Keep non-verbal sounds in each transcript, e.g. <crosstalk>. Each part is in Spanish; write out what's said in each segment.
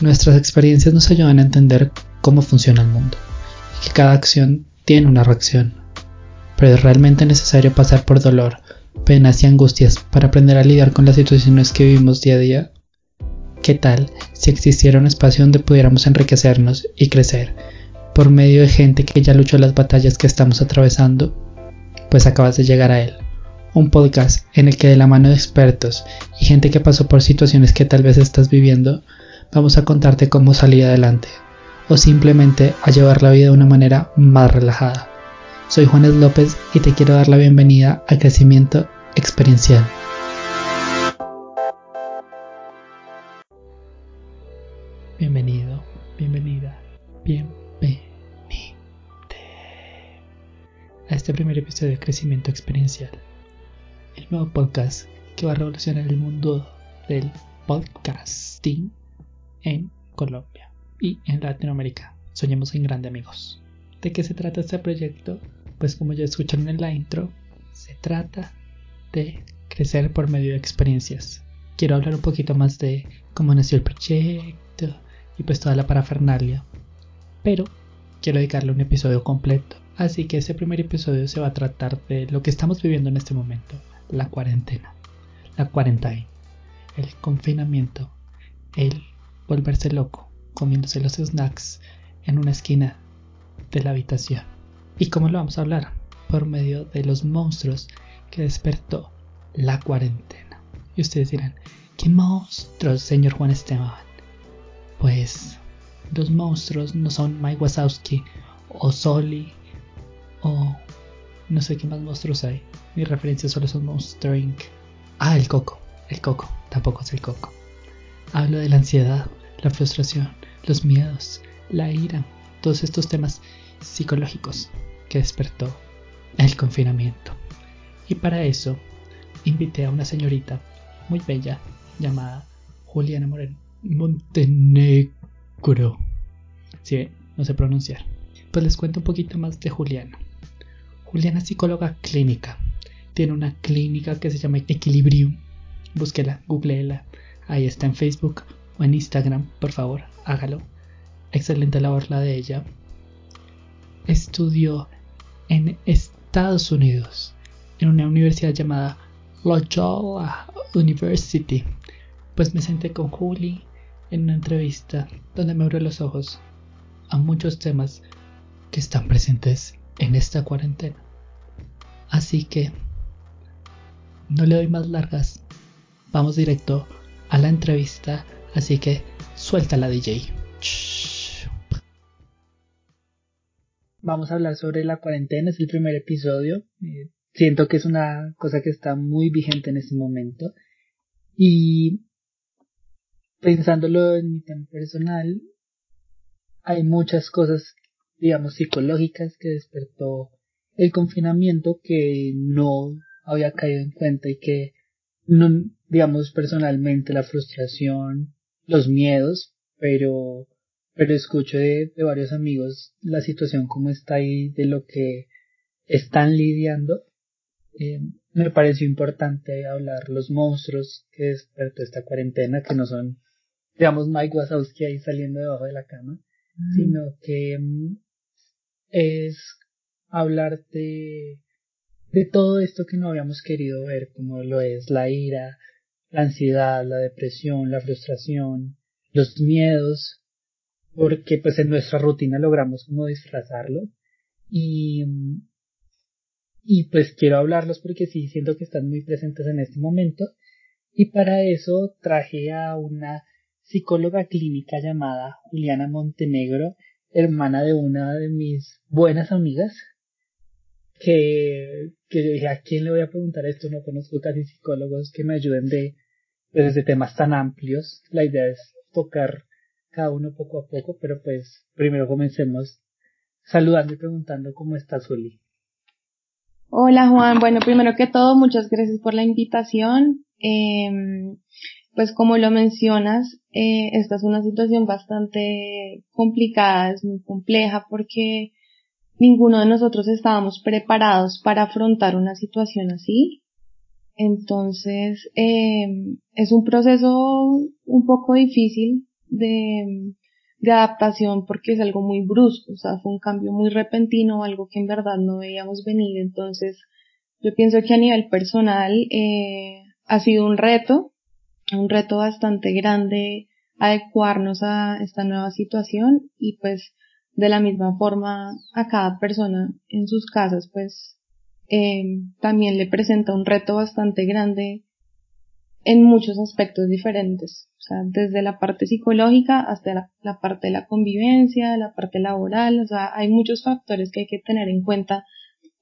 Nuestras experiencias nos ayudan a entender cómo funciona el mundo y que cada acción tiene una reacción. Pero es realmente necesario pasar por dolor, penas y angustias para aprender a lidiar con las situaciones que vivimos día a día. ¿Qué tal si existiera un espacio donde pudiéramos enriquecernos y crecer por medio de gente que ya luchó las batallas que estamos atravesando? Pues acabas de llegar a él un podcast en el que de la mano de expertos y gente que pasó por situaciones que tal vez estás viviendo, vamos a contarte cómo salir adelante o simplemente a llevar la vida de una manera más relajada. Soy Juanes López y te quiero dar la bienvenida a Crecimiento Experiencial. Bienvenido, bienvenida, bienvenida a este primer episodio de Crecimiento Experiencial el nuevo podcast que va a revolucionar el mundo del podcasting en Colombia y en Latinoamérica. Soñemos en grande amigos. ¿De qué se trata este proyecto? Pues como ya escucharon en la intro, se trata de crecer por medio de experiencias. Quiero hablar un poquito más de cómo nació el proyecto y pues toda la parafernalia. Pero quiero dedicarle un episodio completo. Así que ese primer episodio se va a tratar de lo que estamos viviendo en este momento la cuarentena, la cuarentena, el confinamiento, el volverse loco, comiéndose los snacks en una esquina de la habitación. ¿Y cómo lo vamos a hablar? Por medio de los monstruos que despertó la cuarentena. Y ustedes dirán, ¿qué monstruos, señor Juan Esteban? Pues los monstruos no son Mike Wazowski o Soli o no sé qué más monstruos hay. Mis referencias solo son Monster Inc. Ah, el coco. El coco. Tampoco es el coco. Hablo de la ansiedad, la frustración, los miedos, la ira, todos estos temas psicológicos que despertó el confinamiento. Y para eso invité a una señorita muy bella llamada Juliana Moreno Montenegro. Sí, no sé pronunciar. Pues les cuento un poquito más de Juliana. Juliana es psicóloga clínica. Tiene una clínica que se llama Equilibrium. Búsquela, googleela. Ahí está en Facebook en Instagram. Por favor, hágalo. Excelente labor la de ella. Estudió en Estados Unidos en una universidad llamada Loyola University. Pues me senté con Julie en una entrevista donde me abrió los ojos a muchos temas que están presentes en esta cuarentena. Así que no le doy más largas. Vamos directo a la entrevista. Así que suelta la DJ. Vamos a hablar sobre la cuarentena. Es el primer episodio. Eh, siento que es una cosa que está muy vigente en este momento. Y pensándolo en mi tema personal, hay muchas cosas digamos, psicológicas que despertó el confinamiento que no había caído en cuenta y que, no, digamos, personalmente la frustración, los miedos, pero, pero escucho de, varios amigos la situación como está ahí, de lo que están lidiando. Eh, me pareció importante hablar los monstruos que despertó esta cuarentena, que no son, digamos, Mike Wazowski ahí saliendo debajo de la cama, sino que mm, es hablarte de todo esto que no habíamos querido ver, como lo es la ira, la ansiedad, la depresión, la frustración, los miedos, porque pues en nuestra rutina logramos como disfrazarlo. Y y pues quiero hablarlos porque sí siento que están muy presentes en este momento. Y para eso traje a una psicóloga clínica llamada Juliana Montenegro hermana de una de mis buenas amigas, que, que yo dije, ¿a quién le voy a preguntar esto? No conozco casi psicólogos que me ayuden de, pues, temas tan amplios. La idea es tocar cada uno poco a poco, pero pues primero comencemos saludando y preguntando cómo está Zuli. Hola Juan, bueno, primero que todo, muchas gracias por la invitación. Eh, pues como lo mencionas, eh, esta es una situación bastante complicada, es muy compleja porque ninguno de nosotros estábamos preparados para afrontar una situación así. Entonces, eh, es un proceso un poco difícil de, de adaptación porque es algo muy brusco, o sea, fue un cambio muy repentino, algo que en verdad no veíamos venir. Entonces, yo pienso que a nivel personal eh, ha sido un reto, un reto bastante grande adecuarnos a esta nueva situación y pues de la misma forma a cada persona en sus casas pues eh, también le presenta un reto bastante grande en muchos aspectos diferentes, o sea, desde la parte psicológica hasta la, parte de la convivencia, la parte laboral, o sea, hay muchos factores que hay que tener en cuenta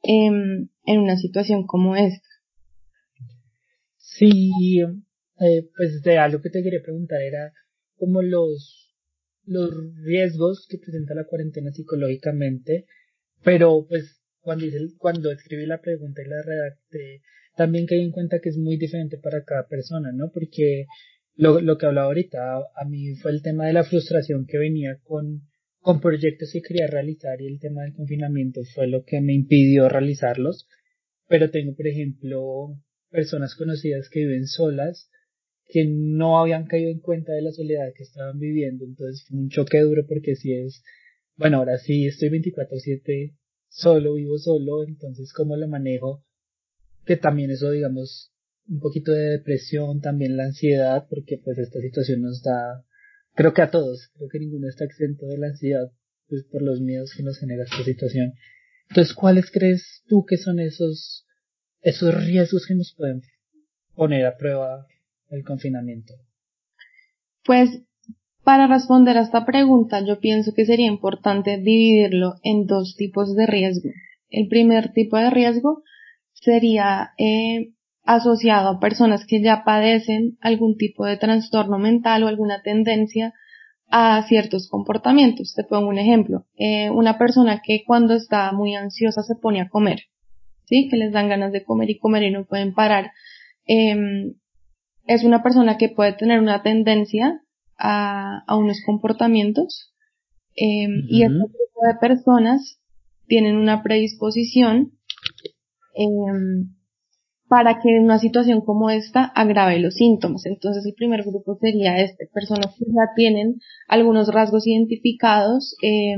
em, en una situación como esta. Sí, eh, pues de algo que te quería preguntar era como los, los riesgos que presenta la cuarentena psicológicamente, pero pues cuando, cuando escribí la pregunta y la redacté, también caí en cuenta que es muy diferente para cada persona, ¿no? Porque lo, lo que hablaba ahorita, a mí fue el tema de la frustración que venía con, con proyectos que quería realizar y el tema del confinamiento fue lo que me impidió realizarlos. Pero tengo, por ejemplo, personas conocidas que viven solas que no habían caído en cuenta de la soledad que estaban viviendo. Entonces fue un choque duro porque si es, bueno, ahora sí estoy 24/7 solo, vivo solo, entonces cómo lo manejo, que también eso, digamos, un poquito de depresión, también la ansiedad, porque pues esta situación nos da, creo que a todos, creo que ninguno está exento de la ansiedad, pues por los miedos que nos genera esta situación. Entonces, ¿cuáles crees tú que son esos, esos riesgos que nos pueden poner a prueba el confinamiento? Pues para responder a esta pregunta, yo pienso que sería importante dividirlo en dos tipos de riesgo. El primer tipo de riesgo sería eh, asociado a personas que ya padecen algún tipo de trastorno mental o alguna tendencia a ciertos comportamientos. Te pongo un ejemplo. Eh, una persona que cuando está muy ansiosa se pone a comer, ¿sí? Que les dan ganas de comer y comer y no pueden parar. Em, es una persona que puede tener una tendencia a, a unos comportamientos eh, y este tipo de personas tienen una predisposición eh, para que una situación como esta agrave los síntomas. Entonces el primer grupo sería este, personas que ya tienen algunos rasgos identificados eh,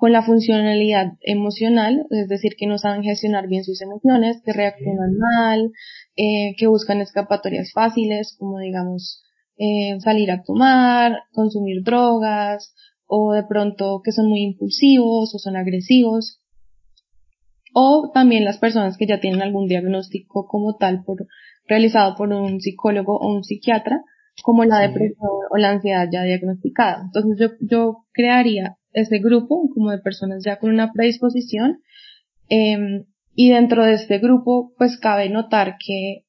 con la funcionalidad emocional, es decir, que no saben gestionar bien sus emociones, que reaccionan mal, eh, que buscan escapatorias fáciles, como digamos eh, salir a tomar, consumir drogas, o de pronto que son muy impulsivos o son agresivos, o también las personas que ya tienen algún diagnóstico como tal por, realizado por un psicólogo o un psiquiatra, como la depresión o la ansiedad ya diagnosticada. Entonces yo, yo crearía ese grupo como de personas ya con una predisposición eh, y dentro de este grupo pues cabe notar que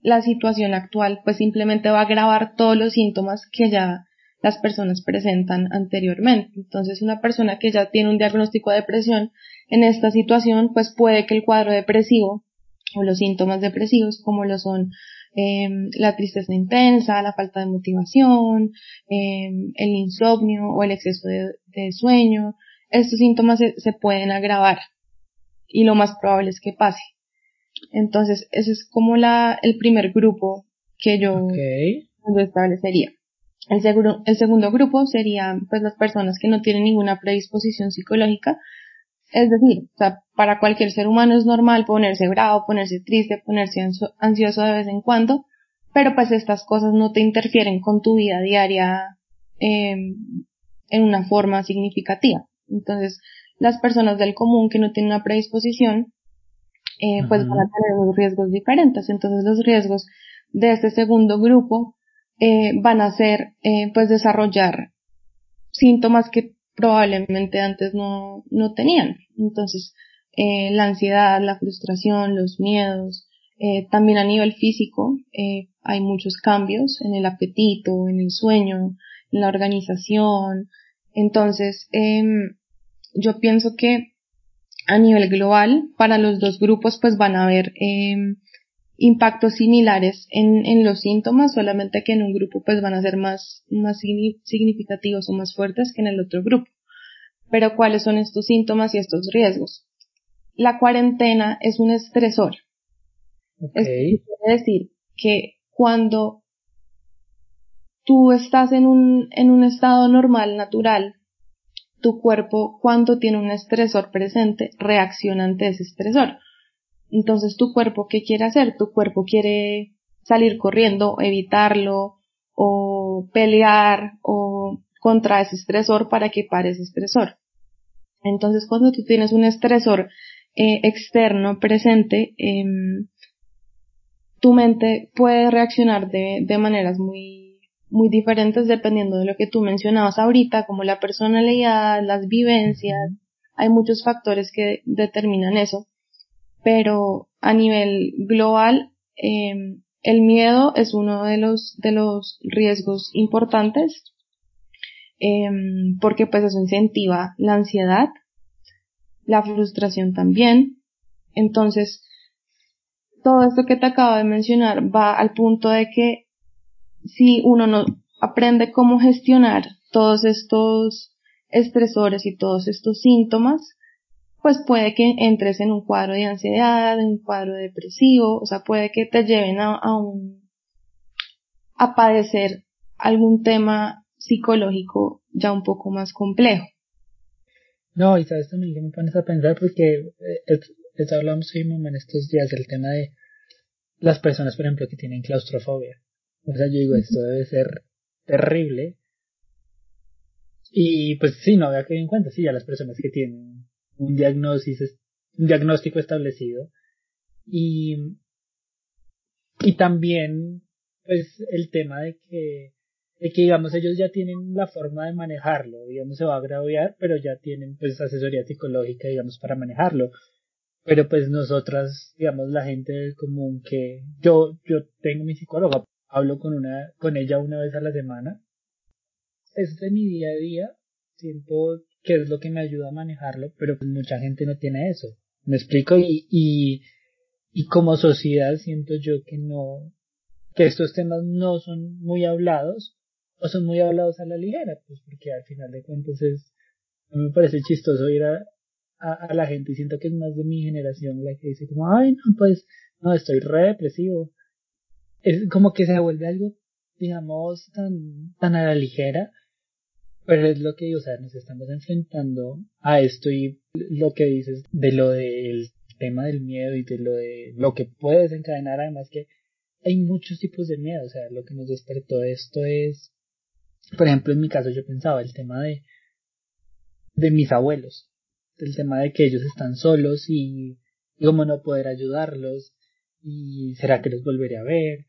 la situación actual pues simplemente va a agravar todos los síntomas que ya las personas presentan anteriormente. Entonces una persona que ya tiene un diagnóstico de depresión en esta situación pues puede que el cuadro depresivo o los síntomas depresivos como lo son Em, la tristeza intensa, la falta de motivación, em, el insomnio o el exceso de, sueño. Estos síntomas se, pueden agravar y lo más probable es que pase. Entonces, ese es como la, el primer grupo que yo, establecería. El, el segundo grupo sería pues las personas que no tienen ninguna predisposición psicológica es decir, o sea, para cualquier ser humano es normal ponerse bravo, ponerse triste, ponerse ansioso de vez en cuando, pero pues estas cosas no te interfieren con tu vida diaria em, en una forma significativa. Entonces, las personas del común que no tienen una predisposición, eh, pues van a tener unos riesgos diferentes. Entonces, los riesgos de este segundo grupo eh, van a ser, eh, pues, desarrollar síntomas que probablemente antes no, no tenían. Entonces, eh, la ansiedad, la frustración, los miedos, eh, también a nivel físico eh, hay muchos cambios en el apetito, en el sueño, en la organización. Entonces, em, yo pienso que a nivel global, para los dos grupos, pues van a haber em, impactos similares en, en, los síntomas, solamente que en un grupo pues van a ser más, más significativos o más fuertes que en el otro grupo. Pero ¿cuáles son estos síntomas y estos riesgos? La cuarentena es un estresor. Okay. quiere decir que cuando tú estás en un, en un estado normal, natural, tu cuerpo cuando tiene un estresor presente reacciona ante ese estresor. Entonces tu cuerpo, ¿qué quiere hacer? Tu cuerpo quiere salir corriendo, evitarlo o pelear o contra ese estresor para que pare ese estresor. Entonces cuando tú tienes un estresor eh, externo presente, em, tu mente puede reaccionar de, de maneras muy, muy diferentes dependiendo de lo que tú mencionabas ahorita, como la personalidad, las vivencias. Hay muchos factores que determinan eso. Pero a nivel global, eh, el miedo es uno de los, de los riesgos importantes eh, porque pues eso incentiva la ansiedad, la frustración también. Entonces, todo esto que te acabo de mencionar va al punto de que si uno no aprende cómo gestionar todos estos estresores y todos estos síntomas, pues puede que entres en un cuadro de ansiedad, en un cuadro depresivo, o sea, puede que te lleven a, a un, a padecer algún tema psicológico ya un poco más complejo. No, y sabes también que me pones a pensar porque eh, es, hablamos hoy en estos días del tema de las personas, por ejemplo, que tienen claustrofobia. O sea, yo digo, esto debe ser terrible. Y pues sí, no había que en cuenta, sí, ya las personas que tienen un, diagnóstico, establecido. Y, y también, pues, el tema de que, de que, digamos, ellos ya tienen la forma de manejarlo, digamos, se va a agraviar, pero ya tienen, pues, asesoría psicológica, digamos, para manejarlo. Pero, pues, nosotras, digamos, la gente común que, yo, yo tengo mi psicóloga, hablo con una, con ella una vez a la semana. Es de mi día a día, siento que es lo que me ayuda a manejarlo, pero pues mucha gente no tiene eso. ¿Me explico? Y, y, y como sociedad siento yo que no, que estos temas no son muy hablados o son muy hablados a la ligera, pues porque al final de cuentas es, me parece chistoso ir a, a, la gente y siento que es más de mi generación la que dice como, ay, no, pues, no, estoy re depresivo. Es como que se vuelve algo, digamos, tan, tan a la ligera pero es lo que o sea, nos estamos enfrentando a esto y lo que dices de lo del tema del miedo y de lo de lo que puede desencadenar, además que hay muchos tipos de miedo, o sea, lo que nos despertó esto es, por ejemplo, en mi caso yo pensaba el tema de, de mis abuelos, el tema de que ellos están solos y, y cómo no poder ayudarlos y será que los volveré a ver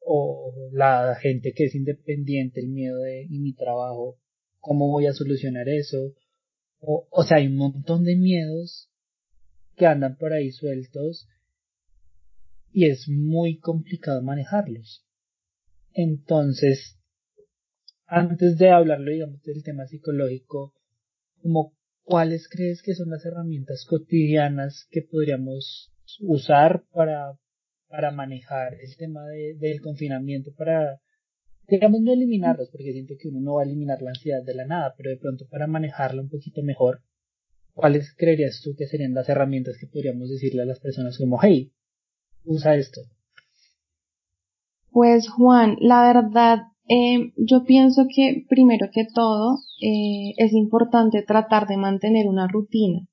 o la gente que es independiente, el miedo de y mi trabajo ¿Cómo voy a solucionar eso? O, o sea, hay un montón de miedos que andan por ahí sueltos y es muy complicado manejarlos. Entonces, antes de hablarlo, digamos, del tema psicológico, como cuáles crees que son las herramientas cotidianas que podríamos usar para, para manejar el tema de, del confinamiento, para digamos no eliminarlos, porque siento que uno no va a eliminar la ansiedad de la nada, pero de pronto para manejarla un poquito mejor, ¿cuáles creerías tú que serían las herramientas que podríamos decirle a las personas como, hey, usa esto? Pues Juan, la verdad, eh, yo pienso que primero que todo eh, es importante tratar de mantener una rutina,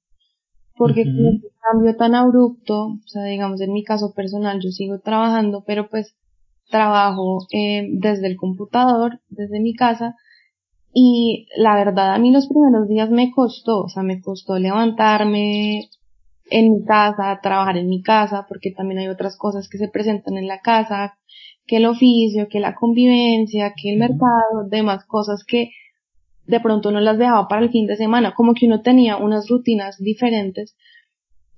porque con un cambio tan abrupto, o sea, digamos en mi caso personal, yo sigo trabajando, pero pues trabajo eh, desde el computador, desde mi casa, y la verdad a mí los primeros días me costó, o sea, me costó levantarme en mi casa, trabajar en mi casa, porque también hay otras cosas que se presentan en la casa, que el oficio, que la convivencia, que el mercado, demás cosas que de pronto no las dejaba para el fin de semana, como que uno tenía unas rutinas diferentes.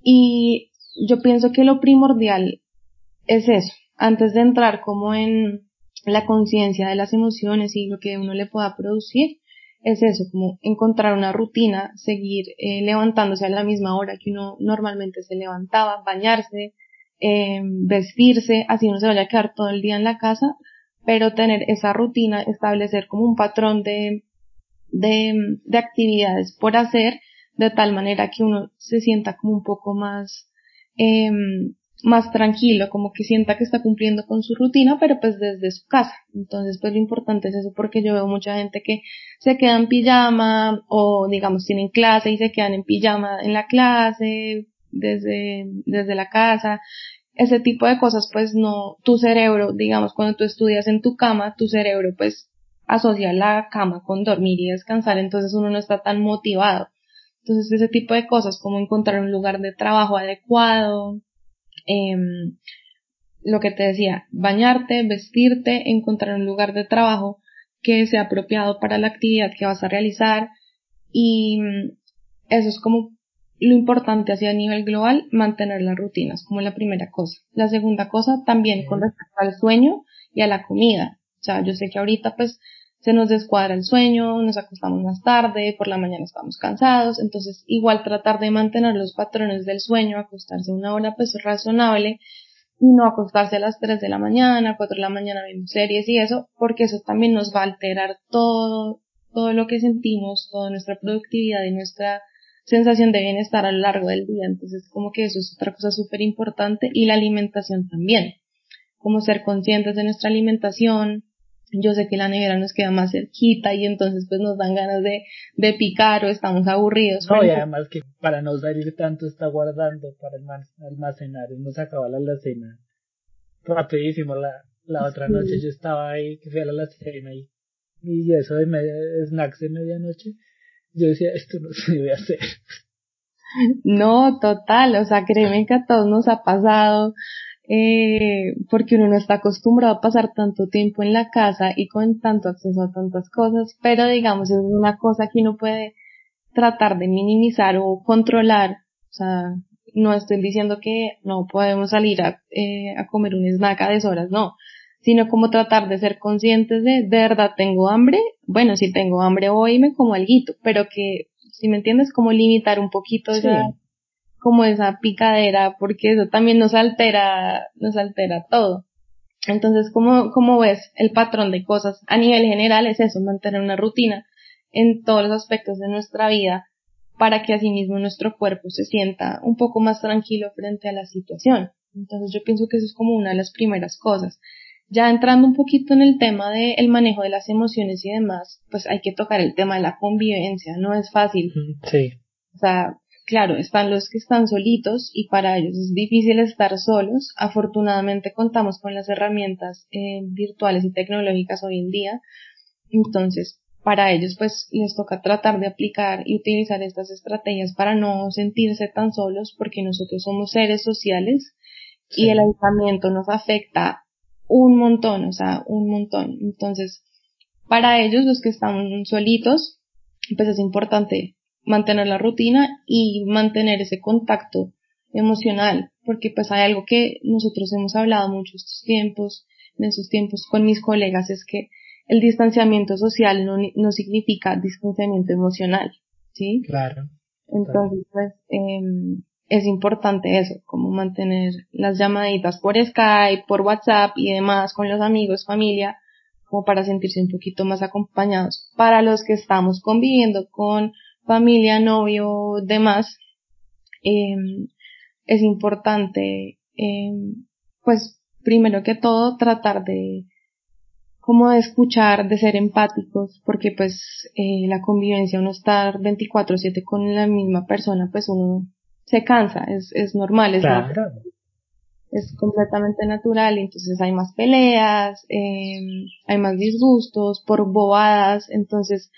Y yo pienso que lo primordial es eso, antes de entrar como en la conciencia de las emociones y lo que uno le pueda producir, es eso, como encontrar una rutina, seguir eh, levantándose a la misma hora que uno normalmente se levantaba, bañarse, eh, vestirse, así uno se vaya a quedar todo el día en la casa, pero tener esa rutina, establecer como un patrón de, de, de actividades por hacer, de tal manera que uno se sienta como un poco más eh, más tranquilo, como que sienta que está cumpliendo con su rutina, pero pues desde su casa. Entonces, pues lo importante es eso porque yo veo mucha gente que se queda en pijama o digamos tienen clase y se quedan en pijama en la clase, desde, desde la casa. Ese tipo de cosas, pues no, tu cerebro, digamos, cuando tú estudias en tu cama, tu cerebro pues asocia la cama con dormir y descansar, entonces uno no está tan motivado. Entonces ese tipo de cosas como encontrar un lugar de trabajo adecuado, eh, lo que te decía, bañarte, vestirte, encontrar un lugar de trabajo que sea apropiado para la actividad que vas a realizar y mm, eso es como lo importante así a nivel global, mantener las rutinas como la primera cosa. La segunda cosa también con respecto al sueño y a la comida. O sea, yo sé que ahorita pues se nos descuadra el sueño, nos acostamos más tarde, por la mañana estamos cansados, entonces igual tratar de mantener los patrones del sueño, acostarse una hora pues razonable y no acostarse a las 3 de la mañana, 4 de la mañana viendo series y eso, porque eso también nos va a alterar todo, todo lo que sentimos, toda nuestra productividad y nuestra sensación de bienestar a lo largo del día. Entonces, como que eso es otra cosa súper importante y la alimentación también. Como ser conscientes de nuestra alimentación, yo sé que la nevera nos queda más cerquita y entonces pues nos dan ganas de, de picar o estamos aburridos. No, y además que para no salir tanto está guardando para almacenar nos acaba la alacena rapidísimo. La, la otra noche yo estaba ahí, que fui a la alacena y, y eso de snacks de medianoche, yo decía, esto no se debe hacer. <laughs> No, total, o sea, créeme que a todos nos ha pasado eh, porque uno no está acostumbrado a pasar tanto tiempo en la casa y con tanto acceso a tantas cosas, pero digamos es una cosa que uno puede tratar de minimizar o controlar, o sea, no estoy diciendo que no podemos salir a, eh, a comer un snack a deshoras, no, sino como tratar de ser conscientes de, de verdad tengo hambre, bueno, si tengo hambre hoy me como algo, pero que, si me entiendes, como limitar un poquito esa, como esa picadera, porque eso también nos altera, nos altera todo. Entonces, ¿cómo, cómo ves el patrón de cosas? A nivel general es eso, mantener una rutina en todos los aspectos de nuestra vida para que asimismo nuestro cuerpo se sienta un poco más tranquilo frente a la situación. Entonces yo pienso que eso es como una de las primeras cosas. Ya entrando un poquito en el tema del manejo de las emociones y demás, pues hay que tocar el tema de la convivencia, no es fácil. Sí. O sea, Claro, están los que están solitos y para ellos es difícil estar solos. Afortunadamente contamos con las herramientas eh, virtuales y tecnológicas hoy en día. Entonces, para ellos pues les toca tratar de aplicar y utilizar estas estrategias para no sentirse tan solos porque nosotros somos seres sociales y el aislamiento nos afecta un montón, o sea, un montón. Entonces, para ellos los que están solitos, pues es importante mantener la rutina y mantener ese contacto emocional, porque pues hay algo que nosotros hemos hablado mucho estos tiempos, en estos tiempos con mis colegas, es que el distanciamiento social no, no significa distanciamiento emocional, ¿sí? Claro. Entonces, pues, eh, es importante eso, como mantener las llamaditas por Skype, por WhatsApp y demás con los amigos, familia, como para sentirse un poquito más acompañados. Para los que estamos conviviendo con familia, novio, demás, eh, es importante, eh, pues, primero que todo, tratar de, como de escuchar, de ser empáticos, porque pues eh, la convivencia, uno estar 24/7 con la misma persona, pues uno se cansa, es, es normal, es, es completamente natural, entonces hay más peleas, eh, hay más disgustos por bobadas, entonces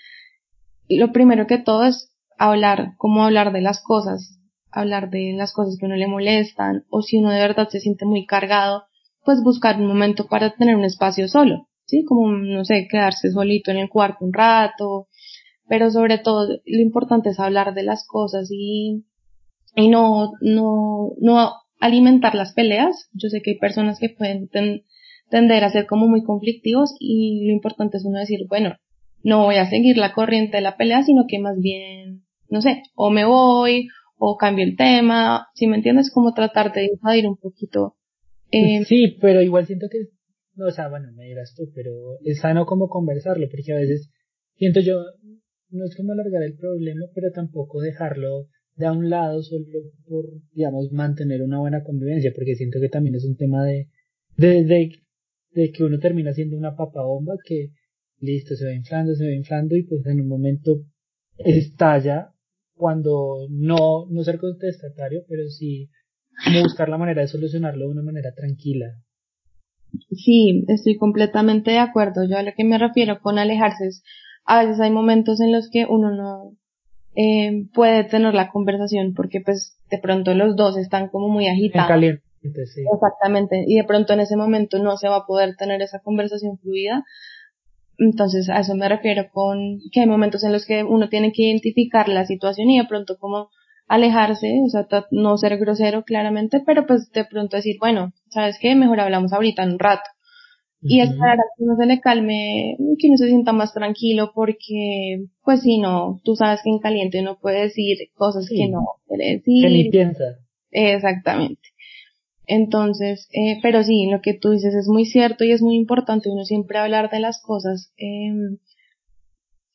lo primero que todo es hablar, cómo hablar de las cosas, hablar de las cosas que uno le molestan, o si uno de verdad se siente muy cargado, pues buscar un momento para tener un espacio solo, ¿sí? Como, no sé, quedarse solito en el cuarto un rato, pero sobre todo lo importante es hablar de las cosas y, y no, no, no alimentar las peleas. Yo sé que hay personas que pueden tender a ser como muy conflictivos y lo importante es uno decir, bueno, no voy a seguir la corriente de la pelea, sino que más bien, no sé, o me voy, o cambio el tema, si me entiendes, como tratar de invadir un poquito. Eh, sí, pero igual siento que, no, o sea, bueno, me dirás tú, pero es sano como conversarlo, porque a veces siento yo, no es como alargar el problema, pero tampoco dejarlo de a un lado solo por, digamos, mantener una buena convivencia, porque siento que también es un tema de, de, de, de que uno termina siendo una papabomba que, listo, se va inflando, se va inflando y pues en un momento estalla cuando no, no ser contestatario, pero sí buscar la manera de solucionarlo de una manera tranquila. Sí, estoy completamente de acuerdo. Yo a lo que me refiero con alejarse es, a veces hay momentos en los que uno no eh, puede tener la conversación porque pues de pronto los dos están como muy agitados. caliente, sí. Exactamente. Y de pronto en ese momento no se va a poder tener esa conversación fluida. Entonces a eso me refiero con que hay momentos en los que uno tiene que identificar la situación y de pronto como alejarse, o sea, no ser grosero claramente, pero pues de pronto decir, bueno, ¿sabes qué? Mejor hablamos ahorita en un rato. Y esperar a que uno se le calme, que uno se sienta más tranquilo porque, pues si no, tú sabes que en caliente uno puede decir cosas que no quiere decir. Que ni piensa. Exactamente. Entonces, eh, pero sí, lo que tú dices es muy cierto y es muy importante uno siempre hablar de las cosas eh,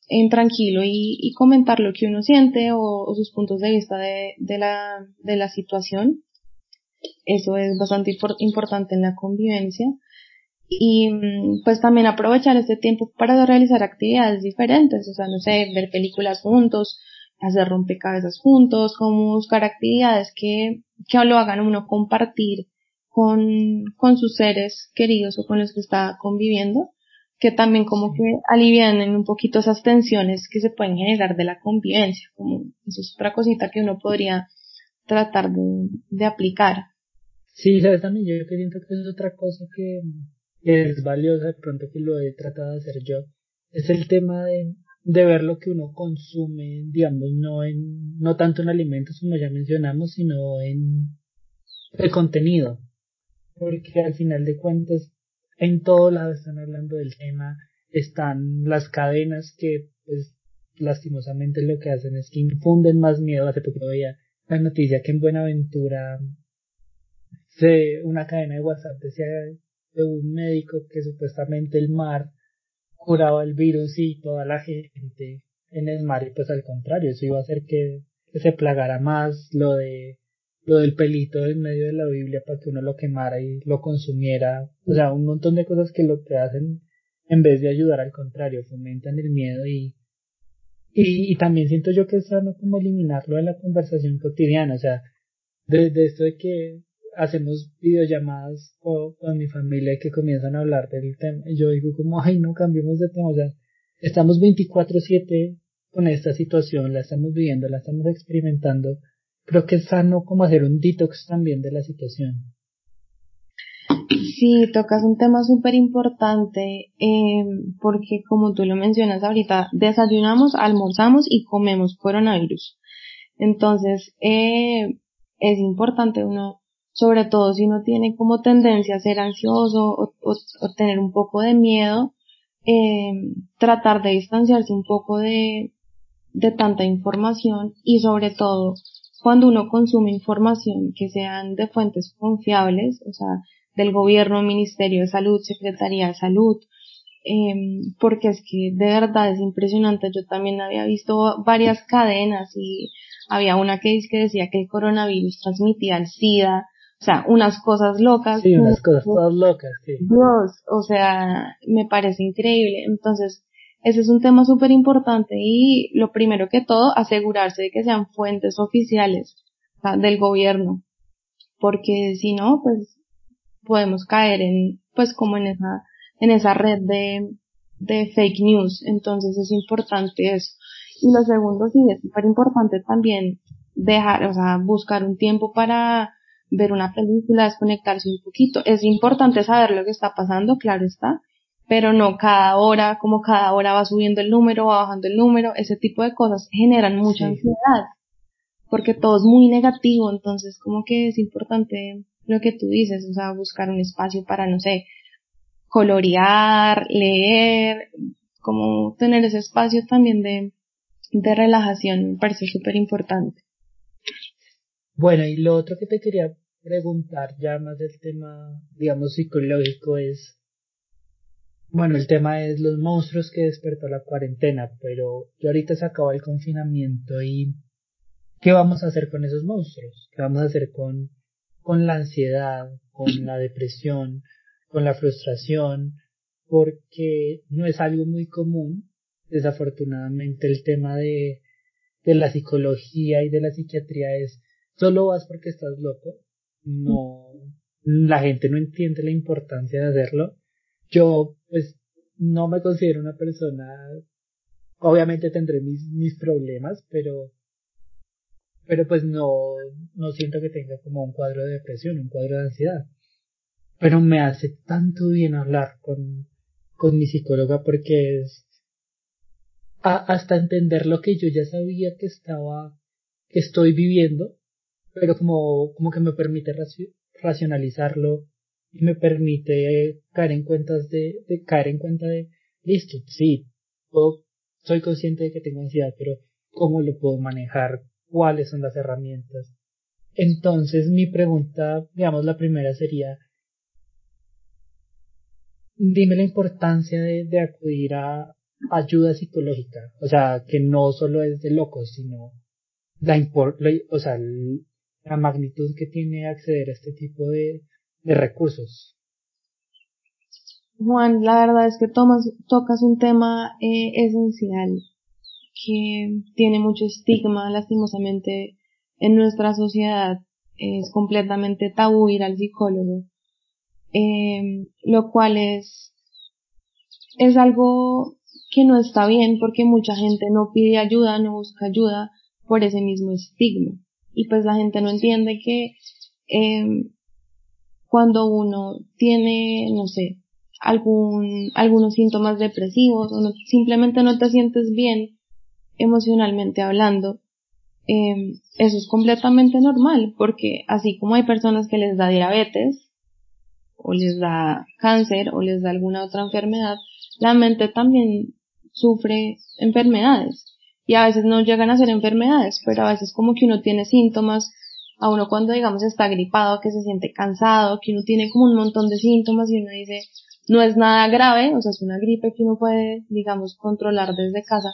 en tranquilo y, y, comentar lo que uno siente o, sus puntos de vista de, de, la, de la situación. Eso es bastante importante en la convivencia. Y mm, pues también aprovechar este tiempo para realizar actividades diferentes, o sea, no sé, ver películas juntos, hacer rompecabezas juntos, como buscar actividades que, que lo hagan uno compartir con, con sus seres queridos o con los que está conviviendo que también como que alivian un poquito esas tensiones que se pueden generar de la convivencia, como eso es otra cosita que uno podría tratar de, de aplicar. Sí, sabes también yo que siento que es otra cosa que es valiosa de pronto que lo he tratado de hacer yo, es el tema de, de ver lo que uno consume, digamos, no en, no tanto en alimentos como ya mencionamos, sino en el contenido. Porque al final de cuentas en todo lado están hablando del tema, están las cadenas que pues lastimosamente lo que hacen es que infunden más miedo. Hace poco veía la noticia que en Buenaventura se, una cadena de WhatsApp decía de un médico que supuestamente el mar curaba el virus y toda la gente en el mar y pues al contrario, eso iba a hacer que se plagara más lo de lo del pelito en medio de la Biblia para que uno lo quemara y lo consumiera, o sea, un montón de cosas que lo que hacen en vez de ayudar al contrario, fomentan el miedo y, y, también siento yo que es sano como eliminarlo de la conversación cotidiana, o sea, desde esto de que hacemos videollamadas con, con mi familia que comienzan a hablar del tema, y yo digo como, ay, no cambiemos de tema, o sea, estamos 24/7 con esta situación, la estamos viviendo, la estamos experimentando, creo que es sano como hacer un detox también de la situación. Sí, tocas un tema súper importante eh, porque como tú lo mencionas ahorita, desayunamos, almorzamos y comemos coronavirus. Entonces, eh, es importante uno, sobre todo si uno tiene como tendencia a ser ansioso o, o, tener un poco de miedo, eh, tratar de distanciarse un poco de, de tanta información y sobre todo cuando uno consume información que sean de fuentes confiables, o sea, del gobierno, Ministerio de Salud, Secretaría de Salud, eh, porque es que de verdad es impresionante. Yo también había visto varias cadenas y había una que decía que el coronavirus transmitía el SIDA, o sea, unas cosas locas. Sí, unas cosas todas locas, sí. Dios, o sea, me parece increíble. Entonces, ese es un tema súper importante y lo primero que todo, asegurarse de que sean fuentes oficiales del gobierno, porque si no, pues podemos caer en, pues como en esa, en esa red de, de fake news, entonces es importante eso. Y lo segundo, sí, es súper importante también dejar, o sea, buscar un tiempo para ver una película, desconectarse un poquito. Es importante saber lo que está pasando, claro está, pero no cada hora, como cada hora va subiendo el número, va bajando el número, ese tipo de cosas generan mucha ansiedad, porque todo es muy negativo, entonces como que es importante lo que tú dices, o sea, buscar un espacio para, no sé, colorear, leer, como tener ese espacio también de, de relajación, me parece súper importante. Bueno, y lo otro que te quería preguntar ya más del tema, digamos, psicológico es, bueno, el tema es los monstruos que despertó la cuarentena, pero yo ahorita se acabó el confinamiento y ¿qué vamos a hacer con esos monstruos? ¿Qué vamos a hacer con, con la ansiedad, con la depresión, con la frustración? Porque no es algo muy común, desafortunadamente, el tema de, de la psicología y de la psiquiatría es solo vas porque estás loco. No, la gente no entiende la importancia de hacerlo. Yo, pues, no me considero una persona, obviamente tendré mis, mis problemas, pero, pero pues no, no siento que tenga como un cuadro de depresión, un cuadro de ansiedad. Pero me hace tanto bien hablar con, con mi psicóloga porque es hasta entender lo que yo ya sabía que estaba, que estoy viviendo, pero como, como que me permite racionalizarlo y me permite caer en cuentas de, de caer en cuenta de, listo, sí, soy consciente de que tengo ansiedad, pero ¿cómo lo puedo manejar? ¿Cuáles son las herramientas? Entonces mi pregunta, digamos, la primera sería, dime la importancia de, de acudir a ayuda psicológica, o sea, que no solo es de locos, sino la, o sea, la magnitud que tiene acceder a este tipo de, recursos. Juan, la verdad es que tomas, tocas un tema eh, esencial que tiene mucho estigma, lastimosamente, en nuestra sociedad. Es completamente tabú ir al psicólogo, eh, lo cual es, es algo que no está bien porque mucha gente no pide ayuda, no busca ayuda por ese mismo estigma. Y pues la gente no entiende que eh, cuando uno tiene, no sé, algún, algunos síntomas depresivos o no, simplemente no te sientes bien emocionalmente hablando, eh, eso es completamente normal porque así como hay personas que les da diabetes o les da cáncer o les da alguna otra enfermedad, la mente también sufre enfermedades y a veces no llegan a ser enfermedades, pero a veces como que uno tiene síntomas, a uno cuando digamos está gripado, que se siente cansado, que uno tiene como un montón de síntomas y uno dice, no es nada grave, o sea, es una gripe que uno puede, digamos, controlar desde casa,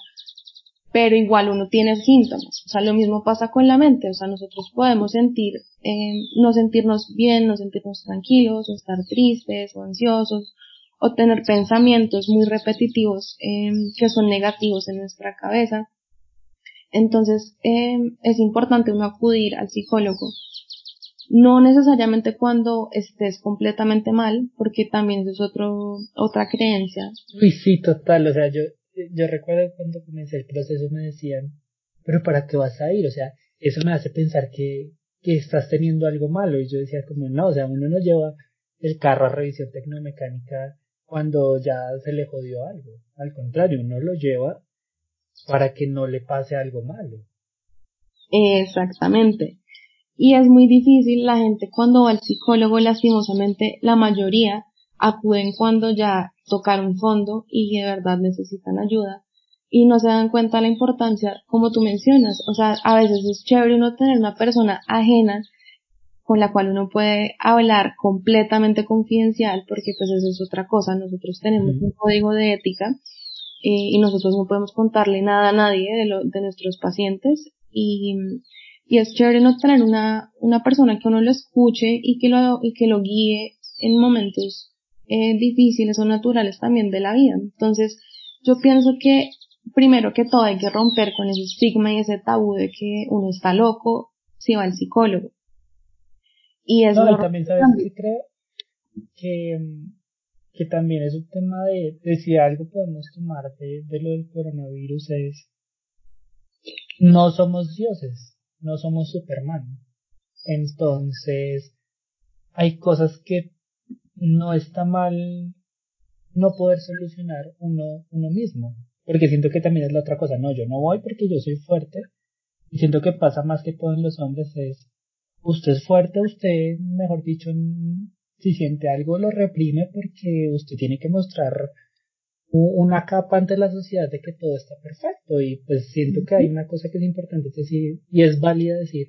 pero igual uno tiene síntomas. O sea, lo mismo pasa con la mente, o sea, nosotros podemos sentir, eh, no sentirnos bien, no sentirnos tranquilos, o estar tristes o ansiosos, o tener pensamientos muy repetitivos eh, que son negativos en nuestra cabeza. Entonces eh, es importante uno acudir al psicólogo. No necesariamente cuando estés completamente mal, porque también es otro, otra creencia. Uy, sí, total. O sea, yo, yo recuerdo cuando comencé el proceso me decían, pero ¿para qué vas a ir? O sea, eso me hace pensar que, que estás teniendo algo malo. Y yo decía como, no, o sea, uno no lleva el carro a revisión tecnomecánica cuando ya se le jodió algo. Al contrario, uno lo lleva para que no le pase algo malo. Exactamente. Y es muy difícil, la gente cuando va al psicólogo, lastimosamente, la mayoría acuden cuando ya tocaron fondo y de verdad necesitan ayuda y no se dan cuenta de la importancia, como tú mencionas. O sea, a veces es chévere uno tener una persona ajena con la cual uno puede hablar completamente confidencial, porque pues eso es otra cosa, nosotros tenemos un código de ética eh, y nosotros no podemos contarle nada a nadie de, lo, de nuestros pacientes y, y es chévere no tener una, una persona que uno lo escuche y que lo, y que lo guíe en momentos eh, difíciles o naturales también de la vida. Entonces, yo pienso que primero que todo hay que romper con ese estigma y ese tabú de que uno está loco si va al psicólogo. Y eso también sabes que creo que, que también es un tema de, si algo podemos tomar de, de lo del coronavirus es no somos dioses, no somos Superman. Entonces, hay cosas que no está mal no poder solucionar uno, uno mismo. Porque siento que también es la otra cosa. No, yo no voy porque yo soy fuerte. Y siento que pasa más que todo en los hombres es usted es fuerte, usted, mejor dicho, si siente algo lo reprime porque usted tiene que mostrar una capa ante la sociedad de que todo está perfecto. Y pues siento que hay una cosa que es importante decir y es válida decir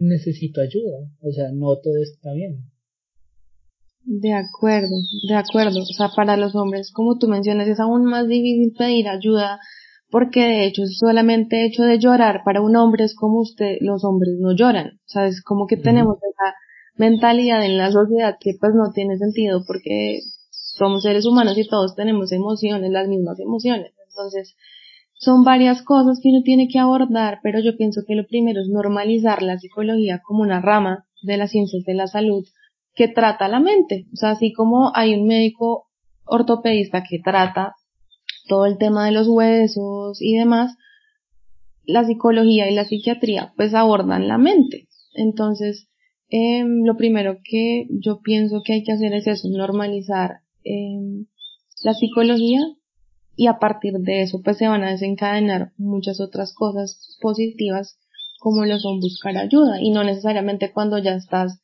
necesito ayuda, o sea, no todo está bien. De acuerdo, de acuerdo. O sea, para los hombres, como tú mencionas, es aún más difícil pedir ayuda porque de hecho solamente hecho de llorar. Para un hombre es como usted, los hombres no lloran, o sea, es como que tenemos esa mentalidad en la sociedad que pues no tiene sentido porque somos seres humanos y todos tenemos emociones, las mismas emociones, entonces son varias cosas que uno tiene que abordar, pero yo pienso que lo primero es normalizar la psicología como una rama de las ciencias de la salud que trata la mente, o sea, así como hay un médico ortopedista que trata todo el tema de los huesos y demás, la psicología y la psiquiatría pues abordan la mente. Entonces, eh, lo primero que yo pienso que hay que hacer es eso, normalizar eh, la psicología y a partir de eso pues se van a desencadenar muchas otras cosas positivas como lo son buscar ayuda y no necesariamente cuando ya estás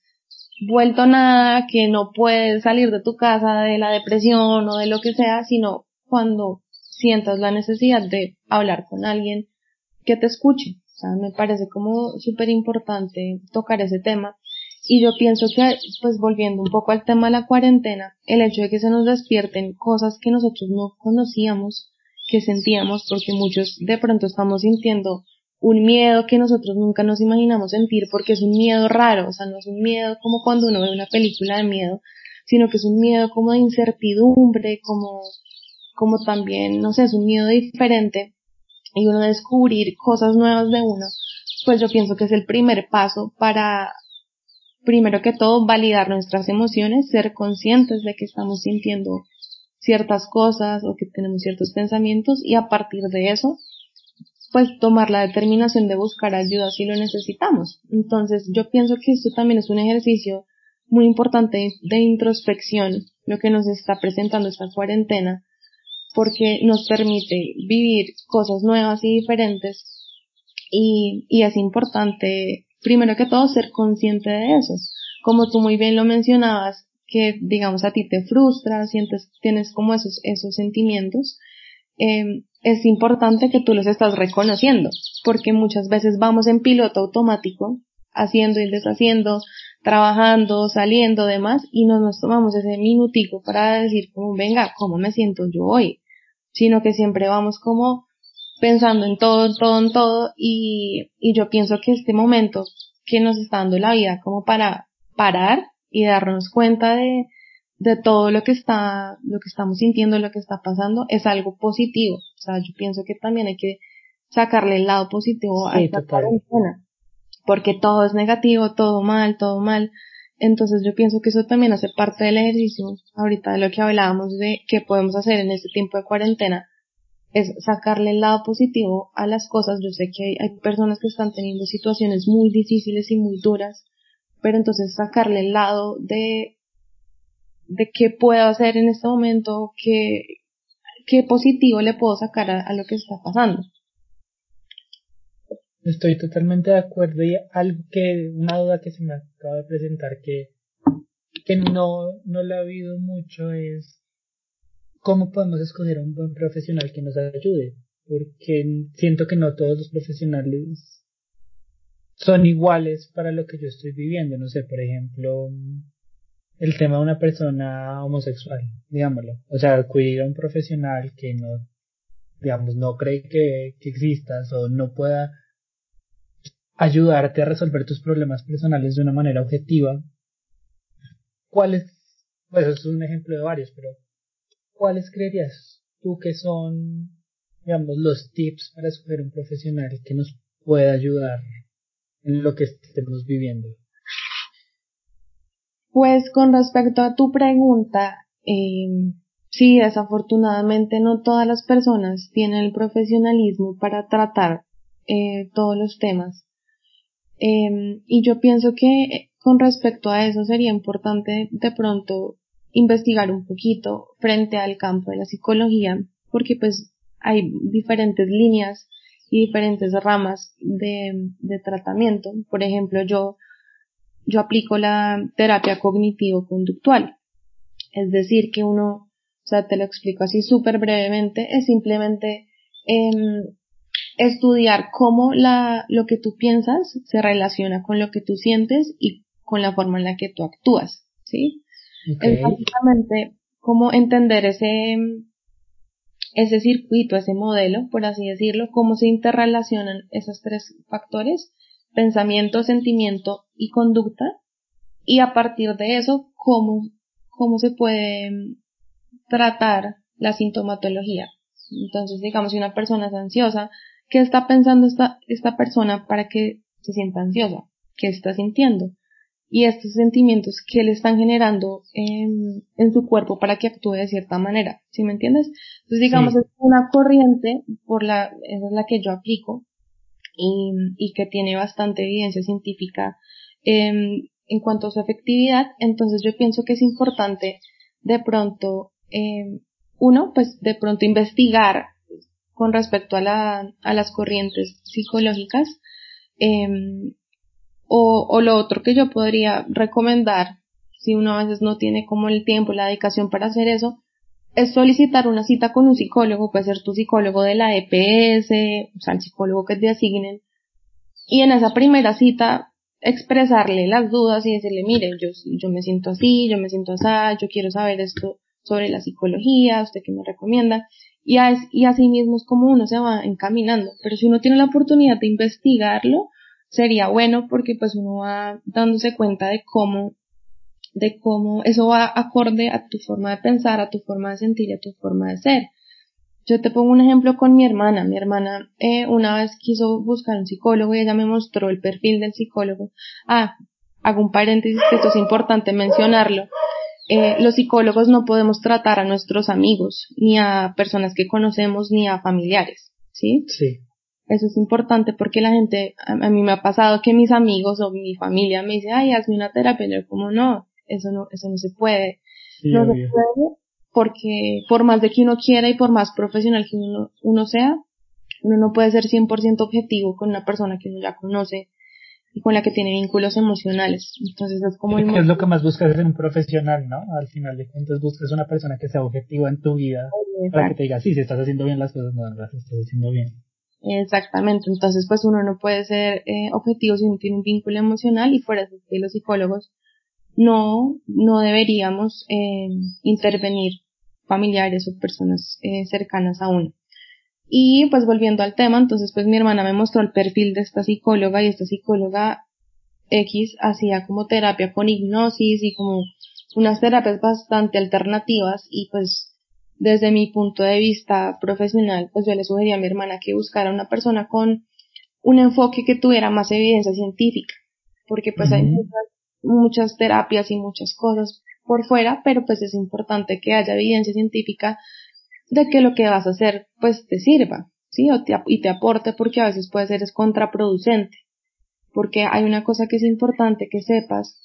vuelto nada, que no puedes salir de tu casa de la depresión o de lo que sea, sino cuando sientas la necesidad de hablar con alguien que te escuche. O sea, me parece como súper importante tocar ese tema. Y yo pienso que, pues volviendo un poco al tema de la cuarentena, el hecho de que se nos despierten cosas que nosotros no conocíamos, que sentíamos, porque muchos de pronto estamos sintiendo un miedo que nosotros nunca nos imaginamos sentir porque es un miedo raro, o sea, no es un miedo como cuando uno ve una película de miedo, sino que es un miedo como de incertidumbre, como como también, no sé, es un miedo diferente. Y uno descubrir cosas nuevas de uno, pues yo pienso que es el primer paso para, primero que todo, validar nuestras emociones, ser conscientes de que estamos sintiendo ciertas cosas o que tenemos ciertos pensamientos y a partir de eso, pues tomar la determinación de buscar ayuda si lo necesitamos. Entonces yo pienso que esto también es un ejercicio muy importante de introspección, lo que nos está presentando esta cuarentena, porque nos permite vivir cosas nuevas y diferentes y, y es importante, primero que todo, ser consciente de eso. Como tú muy bien lo mencionabas, que digamos a ti te frustra, sientes, tienes como esos, esos sentimientos, eh, es importante que tú los estás reconociendo, porque muchas veces vamos en piloto automático, haciendo y deshaciendo, trabajando, saliendo, demás, y no nos tomamos ese minutico para decir como, venga, ¿cómo me siento yo hoy? sino que siempre vamos como pensando en todo, en todo, en todo, y, y yo pienso que este momento que nos está dando la vida como para parar y darnos cuenta de, de todo lo que está, lo que estamos sintiendo, lo que está pasando, es algo positivo. O sea, yo pienso que también hay que sacarle el lado positivo a esta cuarentena. Porque todo es negativo, todo mal, todo mal. Entonces yo pienso que eso también hace parte del ejercicio, ahorita de lo que hablábamos de qué podemos hacer en este tiempo de cuarentena, es sacarle el lado positivo a las cosas. Yo sé que hay, personas que están teniendo situaciones muy difíciles y muy duras, pero entonces sacarle el lado de, de qué puedo hacer en este momento, qué, qué positivo le puedo sacar a lo que está pasando. Estoy totalmente de acuerdo y algo que, una duda que se me acaba de presentar que, que no, no le ha habido mucho es cómo podemos escoger un buen profesional que nos ayude, porque siento que no todos los profesionales son iguales para lo que yo estoy viviendo, no sé, por ejemplo, el tema de una persona homosexual, digámoslo, o sea, acudir a un profesional que no, digamos, no cree que, existas o no pueda ayudarte a resolver tus problemas personales de una manera objetiva. ¿Cuáles? Pues es un ejemplo de varios, pero ¿cuáles creerías tú que son, digamos, los tips para escoger un profesional que nos pueda ayudar en lo que estemos viviendo? Pues con respecto a tu pregunta, eh, sí, desafortunadamente no todas las personas tienen el profesionalismo para tratar eh, todos los temas. Eh, y yo pienso que con respecto a eso sería importante de pronto investigar un poquito frente al campo de la psicología, porque pues hay diferentes líneas y diferentes ramas de, de tratamiento. Por ejemplo, yo, yo aplico la terapia cognitivo-conductual. Es decir, que uno, o sea, te lo explico así súper brevemente, es simplemente eh, estudiar cómo la, lo que tú piensas se relaciona con lo que tú sientes y con la forma en la que tú actúas, ¿sí? Es básicamente como entender ese, ese circuito, ese modelo, por así decirlo, cómo se interrelacionan esos tres factores, pensamiento, sentimiento y conducta, y a partir de eso, cómo, cómo se puede tratar la sintomatología. Entonces, digamos, si una persona es ansiosa, ¿qué está pensando esta, esta persona para que se sienta ansiosa? ¿Qué está sintiendo? Y estos sentimientos, ¿qué le están generando en, en su cuerpo para que actúe de cierta manera? ¿Sí me entiendes? Entonces, digamos, es una corriente por la, esa es la que yo aplico y, y que tiene bastante evidencia científica eh, en cuanto a su efectividad. Entonces, yo pienso que es importante de pronto eh, uno, pues de pronto investigar con respecto a, la, a las corrientes psicológicas. Eh, o, o lo otro que yo podría recomendar, si uno a veces no tiene como el tiempo, la dedicación para hacer eso, es solicitar una cita con un psicólogo, puede ser tu psicólogo de la EPS, o sea, el psicólogo que te asignen, y en esa primera cita expresarle las dudas y decirle, mire, yo, yo me siento así, yo me siento así, yo quiero saber esto sobre la psicología, usted qué me recomienda, y, y así mismo es como uno se va encaminando, pero si uno tiene la oportunidad de investigarlo, sería bueno porque pues uno va dándose cuenta de cómo, de cómo eso va acorde a tu forma de pensar, a tu forma de sentir y a tu forma de ser. Yo te pongo un ejemplo con mi hermana. Mi hermana eh, una vez quiso buscar un psicólogo y ella me mostró el perfil del psicólogo. Ah, hago un paréntesis que esto es importante mencionarlo eh, los psicólogos no podemos tratar a nuestros amigos, ni a personas que conocemos, ni a familiares, ¿sí? Sí. Eso es importante porque la gente, a, mí me ha pasado que mis amigos o mi familia me dice, ay, hazme una terapia, y yo como no, eso no, eso no se puede. no se puede porque por más de que uno quiera y por más profesional que uno, uno sea, uno no puede ser 100% objetivo con una persona que uno ya conoce y con la que tiene vínculos emocionales. Entonces es como el... es lo que más buscas en un profesional, ¿no? Al final de cuentas buscas una persona que sea objetiva en tu vida para que te diga, sí, si estás haciendo bien las cosas, no las estás haciendo bien. Exactamente, entonces pues uno no puede ser eh, objetivo si no tiene un vínculo emocional y eso que los psicólogos no, no deberíamos eh, intervenir familiares o personas eh, cercanas a uno. Y pues volviendo al tema, entonces pues mi hermana me mostró el perfil de esta psicóloga y esta psicóloga X hacía como terapia con hipnosis y como unas terapias bastante alternativas y pues desde mi punto de vista profesional pues yo le sugería a mi hermana que buscara una persona con un enfoque que tuviera más evidencia científica porque pues hay muchas, muchas terapias y muchas cosas por fuera pero pues es importante que haya evidencia científica de que lo que vas a hacer pues te sirva, ¿sí? O te, y te aporte porque a veces puede ser es contraproducente. Porque hay una cosa que es importante que sepas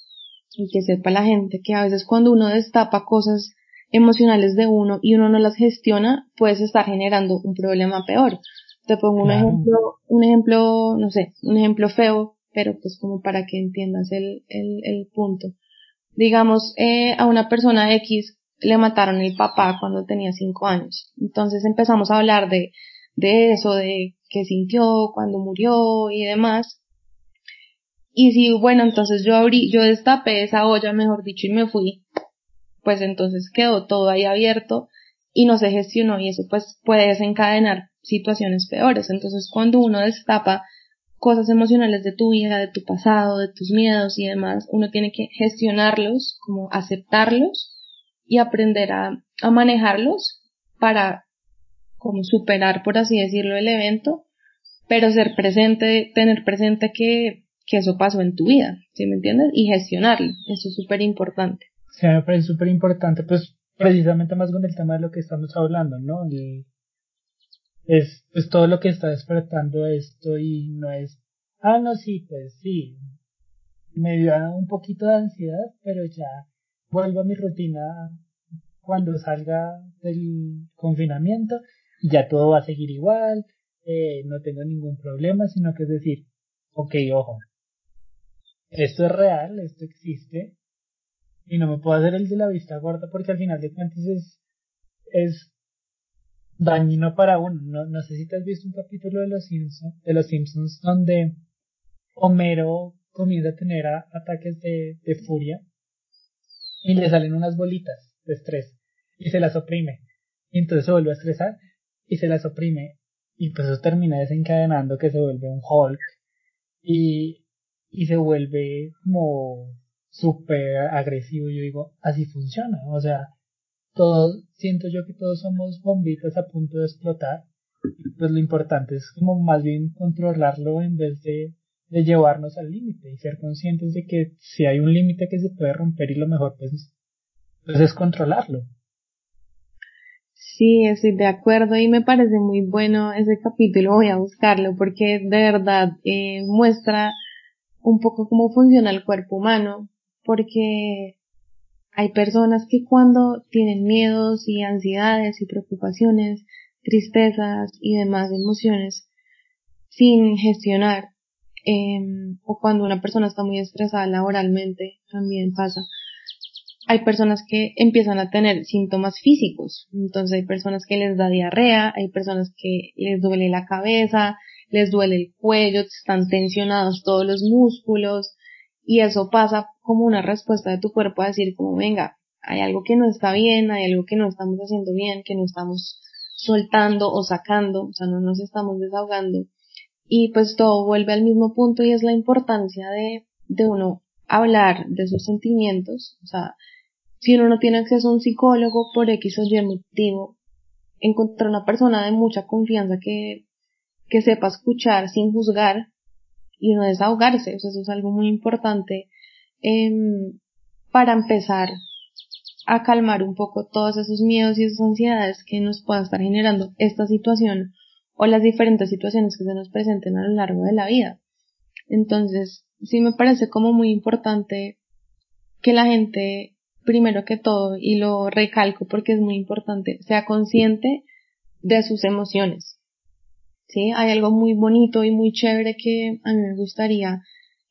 y que sepa la gente, que a veces cuando uno destapa cosas emocionales de uno y uno no las gestiona, puedes estar generando un problema peor. Te pongo un ejemplo, un ejemplo, no sé, un ejemplo feo, pero pues como para que entiendas el, el, el punto. Digamos, eh, a una persona X le mataron el papá cuando tenía cinco años. Entonces empezamos a hablar de, de eso, de qué sintió cuando murió y demás. Y si, bueno, entonces yo abrí, yo destapé esa olla, mejor dicho, y me fui, pues entonces quedó todo ahí abierto y no se gestionó y eso pues puede desencadenar situaciones peores. Entonces cuando uno destapa cosas emocionales de tu vida, de tu pasado, de tus miedos y demás, uno tiene que gestionarlos, como aceptarlos y aprender a, a manejarlos para como superar, por así decirlo, el evento, pero ser presente, tener presente que, que eso pasó en tu vida, ¿sí me entiendes? Y gestionarlo, eso es súper importante. Sí, me parece súper importante, pues precisamente más con el tema de lo que estamos hablando, ¿no? es pues todo lo que está despertando esto y no es, ah, no, sí, pues sí, me dio un poquito de ansiedad, pero ya vuelvo a mi rutina cuando salga del confinamiento y ya todo va a seguir igual, eh, no tengo ningún problema, sino que es decir, ok, ojo, esto es real, esto existe, y no me puedo hacer el de la vista gorda porque al final de cuentas es, es dañino para uno. No, no sé si te has visto un capítulo de los Simpsons, de los donde Homero comienza a tener ataques de, de furia y le salen unas bolitas de estrés y se las oprime y entonces se vuelve a estresar y se las oprime y pues eso termina desencadenando que se vuelve un Hulk y, y se vuelve como súper agresivo. Yo digo, así funciona. O sea, todos, siento yo que todos somos bombitas a punto de explotar. Pues lo importante es como más bien controlarlo en vez de, de llevarnos al límite y ser conscientes de que si hay un límite que se puede romper y lo mejor pues, pues es controlarlo. Sí, estoy de acuerdo y me parece muy bueno ese capítulo, voy a buscarlo porque de verdad eh, muestra un poco cómo funciona el cuerpo humano, porque hay personas que cuando tienen miedos y ansiedades y preocupaciones, tristezas y demás emociones sin gestionar, em, o cuando una persona está muy estresada laboralmente, también pasa. Hay personas que empiezan a tener síntomas físicos, entonces hay personas que les da diarrea, hay personas que les duele la cabeza, les duele el cuello, están tensionados todos los músculos, y eso pasa como una respuesta de tu cuerpo a decir como venga, hay algo que no está bien, hay algo que no estamos haciendo bien, que no estamos soltando o sacando, o sea, no nos estamos desahogando. Y pues todo vuelve al mismo punto y es la importancia de, de uno hablar de sus sentimientos, o sea, si uno no tiene acceso a un psicólogo por X o Y motivo, encontrar una persona de mucha confianza que, que sepa escuchar sin juzgar y no desahogarse. eso es algo muy importante em, para empezar a calmar un poco todos esos miedos y esas ansiedades que nos pueda estar generando esta situación o las diferentes situaciones que se nos presenten a lo largo de la vida. Entonces, sí me parece como muy importante que la gente, primero que todo, y lo recalco porque es muy importante, sea consciente de sus emociones. ¿Sí? Hay algo muy bonito y muy chévere que a mí me gustaría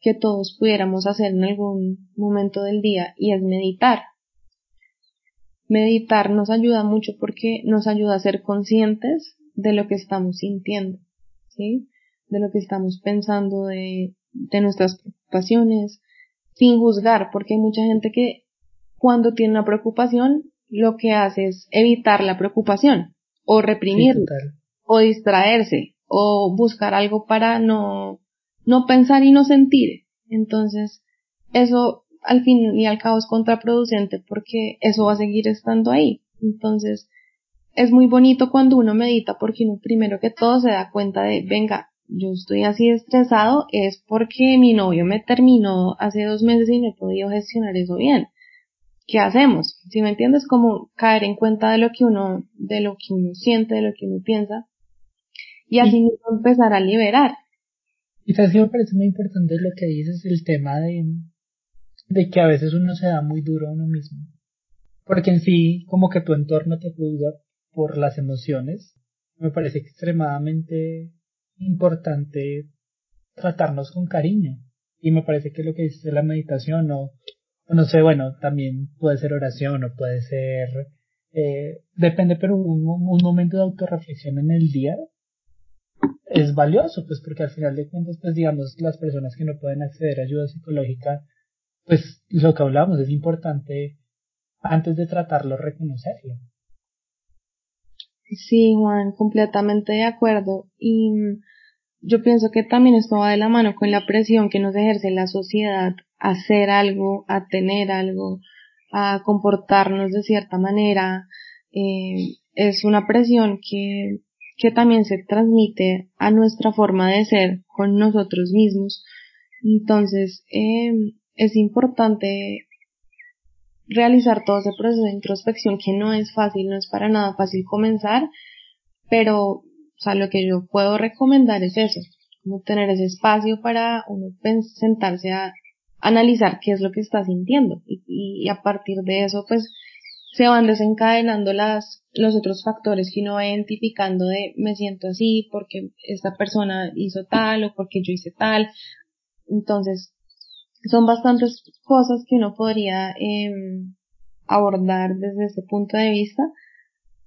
que todos pudiéramos hacer en algún momento del día y es meditar. Meditar nos ayuda mucho porque nos ayuda a ser conscientes de lo que estamos sintiendo, ¿sí? De lo que estamos pensando, de, de nuestras preocupaciones, sin juzgar, porque hay mucha gente que cuando tiene una preocupación lo que hace es evitar la preocupación o reprimirla o distraerse o buscar algo para no, no pensar y no sentir. Entonces, eso al fin y al cabo es contraproducente porque eso va a seguir estando ahí. Entonces, es muy bonito cuando uno medita porque uno primero que todo se da cuenta de, venga, yo estoy así estresado es porque mi novio me terminó hace dos meses y no he podido gestionar eso bien. ¿Qué hacemos? Si me entiendes, como caer en cuenta de lo que uno, de lo que uno siente, de lo que uno piensa y así mismo empezar a liberar. Y sabes que me parece muy importante lo que dices, el tema de, de que a veces uno se da muy duro a uno mismo. Porque en sí, como que tu entorno te juzga por las emociones, me parece extremadamente importante tratarnos con cariño. Y me parece que lo que dices de la meditación o, no sé, bueno, también puede ser oración o puede ser, eh, depende, pero un, un momento de autorreflexión en el día es valioso, pues porque al final de cuentas, pues digamos, las personas que no pueden acceder a ayuda psicológica, pues lo que hablamos es importante antes de tratarlo reconocerlo. Sí, Juan, completamente de acuerdo. Y yo pienso que también esto va de la mano con la presión que nos ejerce la sociedad a hacer algo, a tener algo, a comportarnos de cierta manera. Eh, es una presión que que también se transmite a nuestra forma de ser con nosotros mismos. Entonces, eh, es importante realizar todo ese proceso de introspección que no es fácil, no es para nada fácil comenzar, pero, o sea, lo que yo puedo recomendar es eso, como tener ese espacio para uno sentarse a analizar qué es lo que está sintiendo y, y a partir de eso, pues, se van desencadenando las, los otros factores que uno va identificando de me siento así porque esta persona hizo tal o porque yo hice tal. Entonces, son bastantes cosas que uno podría em, abordar desde ese punto de vista.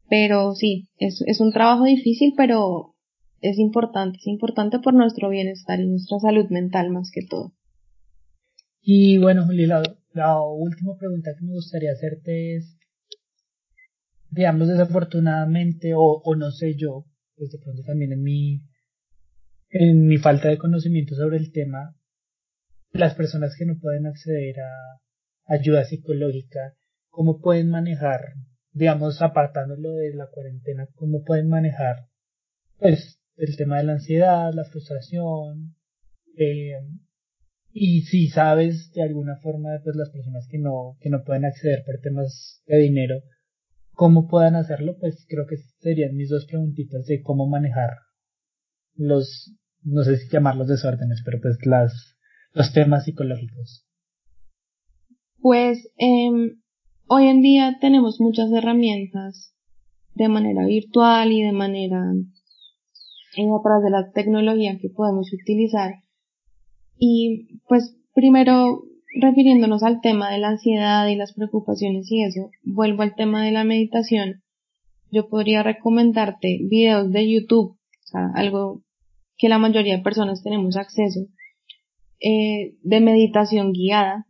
Pero sí, es, es un trabajo difícil, pero es importante, es importante por nuestro bienestar y nuestra salud mental más que todo. Y bueno, Juli, la última pregunta que me gustaría hacerte es, digamos desafortunadamente o, o no sé yo, pues de pronto también en mi, en mi falta de conocimiento sobre el tema, las personas que no pueden acceder a ayuda psicológica, cómo pueden manejar, digamos, apartándolo de la cuarentena, cómo pueden manejar, pues, el tema de la ansiedad, la frustración, eh, y si sabes de alguna forma, pues las personas que no, que no pueden acceder por temas de dinero, cómo puedan hacerlo, pues creo que serían mis dos preguntitas de cómo manejar los, no sé si llamarlos desórdenes, pero pues las, los temas psicológicos. Pues eh, hoy en día tenemos muchas herramientas de manera virtual y de manera eh, a través de la tecnología que podemos utilizar. Y pues primero refiriéndonos al tema de la ansiedad y las preocupaciones y eso, vuelvo al tema de la meditación. Yo podría recomendarte videos de YouTube, o sea, algo que la mayoría de personas tenemos acceso, eh, de meditación guiada,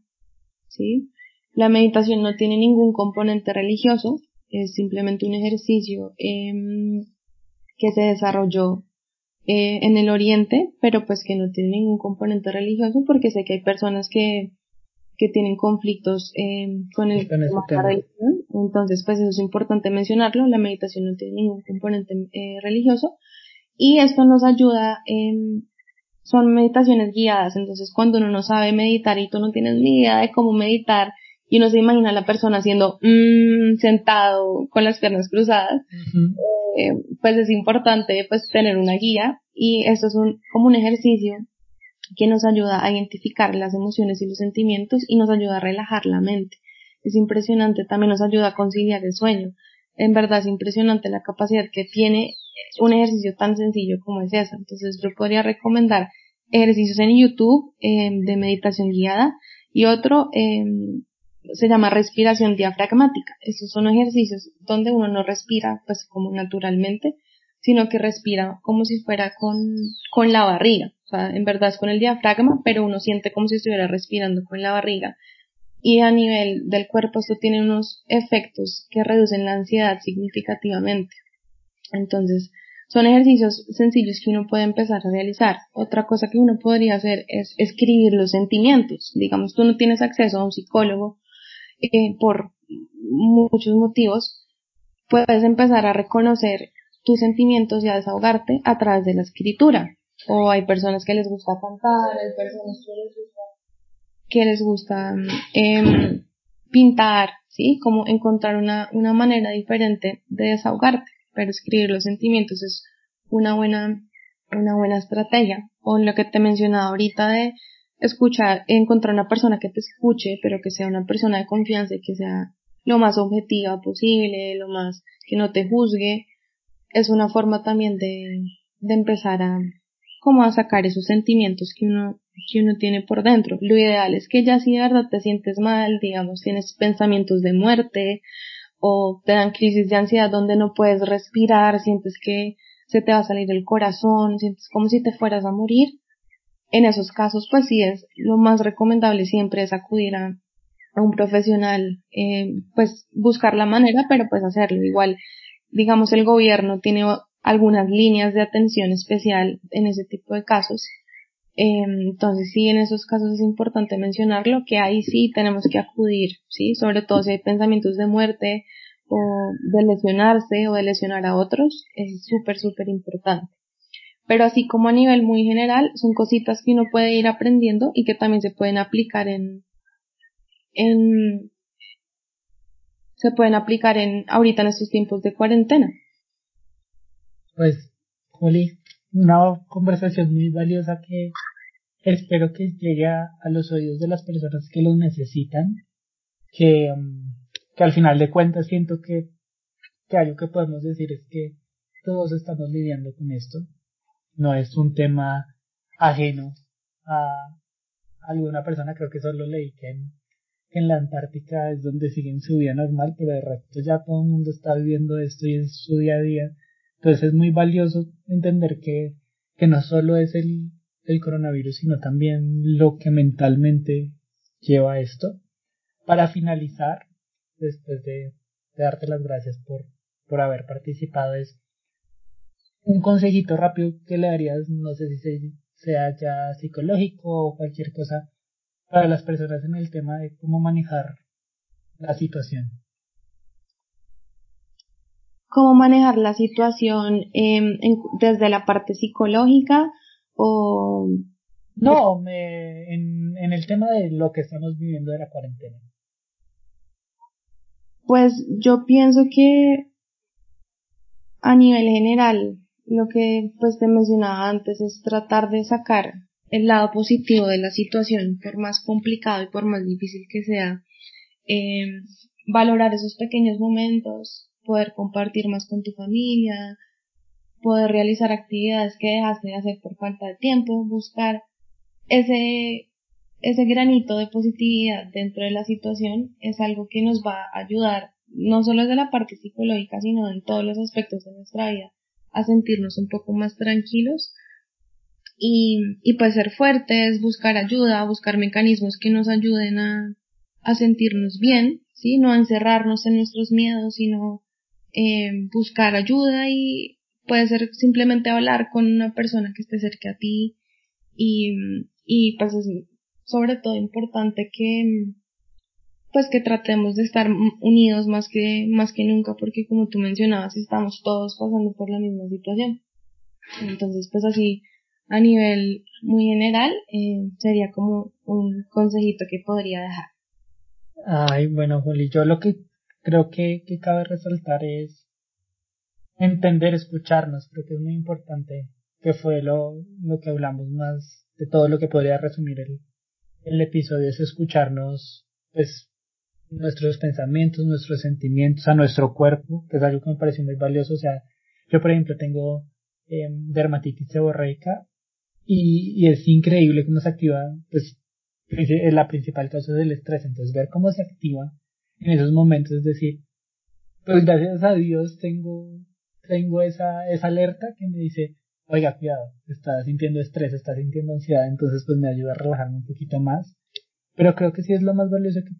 ¿sí? La meditación no tiene ningún componente religioso, es simplemente un ejercicio em, que se desarrolló eh, en el Oriente, pero pues que no tiene ningún componente religioso porque sé que hay personas que que tienen conflictos eh, con el tema religión. Entonces, pues eso es importante mencionarlo. La meditación no tiene ningún componente eh, religioso y esto nos ayuda. en son meditaciones guiadas. Entonces, cuando uno no sabe meditar y tú no tienes ni idea de cómo meditar y uno se imagina a la persona haciendo mmm, sentado con las piernas cruzadas, eh, pues es importante pues tener una guía y esto es un, como un ejercicio que nos ayuda a identificar las emociones y los sentimientos y nos ayuda a relajar la mente. Es impresionante, también nos ayuda a conciliar el sueño. En verdad es impresionante la capacidad que tiene un ejercicio tan sencillo como es ese. Entonces yo podría recomendar ejercicios en YouTube em, de meditación guiada y otro em, se llama respiración diafragmática. Estos son ejercicios donde uno no respira pues como naturalmente, sino que respira como si fuera con, con la barriga en verdad es con el diafragma, pero uno siente como si estuviera respirando con la barriga. Y a nivel del cuerpo esto tiene unos efectos que reducen la ansiedad significativamente. Entonces, son ejercicios sencillos que uno puede empezar a realizar. Otra cosa que uno podría hacer es escribir los sentimientos. Digamos, tú no tienes acceso a un psicólogo eh, por muchos motivos. Puedes empezar a reconocer tus sentimientos y a desahogarte a través de la escritura o hay personas que les gusta cantar, hay personas que les gusta, em, pintar, ¿sí? Como encontrar una, una manera diferente de desahogarte, pero escribir los sentimientos es una buena, una buena estrategia. O lo que te mencionaba ahorita de escuchar, encontrar una persona que te escuche, pero que sea una persona de confianza y que sea lo más objetiva posible, lo más que no te juzgue, es una forma también de, de empezar a, como a sacar esos sentimientos que uno, que uno tiene por dentro. Lo ideal es que ya si de verdad te sientes mal, digamos, tienes pensamientos de muerte o te dan crisis de ansiedad donde no puedes respirar, sientes que se te va a salir el corazón, sientes como si te fueras a morir. En esos casos, pues sí es lo más recomendable siempre es acudir a, un profesional, eh, pues buscar la manera, pero pues hacerlo. Igual, digamos, el gobierno tiene algunas líneas de atención especial en ese tipo de casos. Em, entonces sí, en esos casos es importante mencionarlo, que ahí sí tenemos que acudir, sí, sobre todo si hay pensamientos de muerte o de lesionarse o de lesionar a otros, es súper, súper importante. Pero así como a nivel muy general, son cositas que uno puede ir aprendiendo y que también se pueden aplicar en, en, se pueden aplicar en, ahorita en estos tiempos de cuarentena. Pues, Juli, una conversación muy valiosa que espero que llegue a, los oídos de las personas que lo necesitan, que, um, que al final de cuentas siento que, que algo que podemos decir es que todos estamos lidiando con esto, no es un tema ajeno a alguna persona, creo que solo leí que en, en la Antártica es donde siguen su vida normal, pero de resto ya todo el mundo está viviendo esto y es su día a día entonces es muy valioso entender que, que no solo es el, el coronavirus, sino también lo que mentalmente lleva esto. Para finalizar, después de darte las gracias por, por haber participado. Es un consejito rápido que le darías, no sé si sea ya psicológico o cualquier cosa, para las personas en el tema de cómo manejar la situación. ¿Cómo manejar la situación em, desde la parte psicológica o no, me, en, en el tema de lo que estamos viviendo de la cuarentena. Pues yo pienso que a nivel general, lo que pues te mencionaba antes es tratar de sacar el lado positivo de la situación, por más complicado y por más difícil que sea, eh, valorar esos pequeños momentos, poder compartir más con tu familia, poder realizar actividades que dejaste de hacer por falta de tiempo, buscar ese, ese granito de positividad dentro de la situación es algo que nos va a ayudar, no solo desde la parte psicológica, sino en todos los aspectos de nuestra vida, a sentirnos un poco más tranquilos y, y pues ser fuertes, buscar ayuda, buscar mecanismos que nos ayuden a, a sentirnos bien, ¿sí? No a encerrarnos en nuestros miedos, sino eh, buscar ayuda y puede ser simplemente hablar con una persona que esté cerca a ti y, y pues es sobre todo importante que pues que tratemos de estar unidos más que más que nunca porque como tú mencionabas estamos todos pasando por la misma situación entonces pues así a nivel muy general eh, sería como un consejito que podría dejar ay bueno Juli yo lo que creo que, que cabe resaltar es entender escucharnos creo que es muy importante que fue lo, lo que hablamos más de todo lo que podría resumir el, el episodio, es escucharnos, pues, nuestros pensamientos, nuestros sentimientos, a nuestro cuerpo, que es algo que me parece muy valioso. O sea, yo, por ejemplo, tengo eh, dermatitis seborreica y, y es increíble cómo se activa, pues, es la principal causa del estrés. Entonces, ver cómo se activa en esos momentos, es decir, pues gracias a Dios tengo, tengo esa, esa alerta que me dice, oiga, cuidado, está sintiendo estrés, está sintiendo ansiedad, entonces pues me ayuda a relajarme un poquito más. Pero creo que sí es lo más valioso que,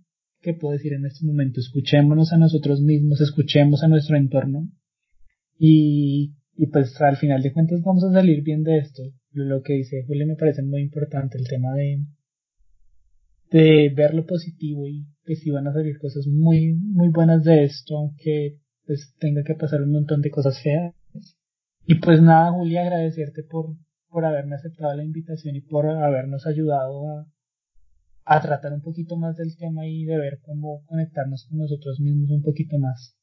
que puedo decir en este momento. Escuchémonos a nosotros mismos, escuchemos a nuestro entorno y, y pues al final de cuentas vamos a salir bien de esto. Lo que dice Julio me parece muy importante, el tema de, de ver lo positivo y que sí van a salir cosas muy, muy buenas de esto, aunque pues tenga que pasar un montón de cosas feas y pues nada, Julia, agradecerte por, por haberme aceptado la invitación y por habernos ayudado a, a tratar un poquito más del tema y de ver cómo conectarnos con nosotros mismos un poquito más.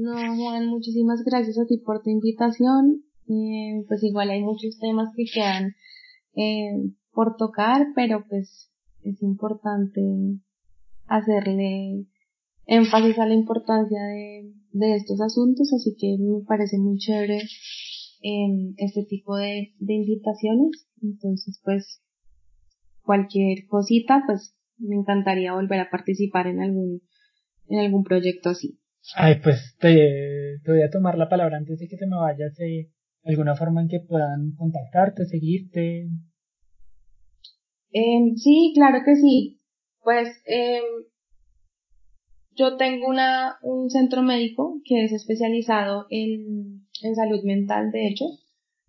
No, Juan, muchísimas gracias a ti por tu invitación. Eh, pues igual hay muchos temas que quedan eh, por tocar, pero pues es importante hacerle énfasis a la importancia de, de estos asuntos, así que me parece muy chévere eh, este tipo de, de invitaciones. Entonces, pues, cualquier cosita, pues, me encantaría volver a participar en algún, en algún proyecto así. Ay, pues te, voy a tomar la palabra antes de que te me vayas de alguna forma en que puedan contactarte, seguirte. Eh, sí, claro que sí. Pues eh, yo tengo una, un centro médico que es especializado en, en salud mental, de hecho.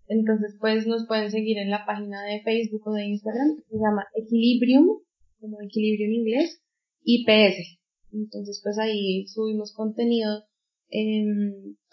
Entonces, pues nos pueden seguir en la página de Facebook o de Instagram. Se llama Equilibrium, como equilibrio en inglés, IPS. Entonces, pues ahí subimos contenido eh,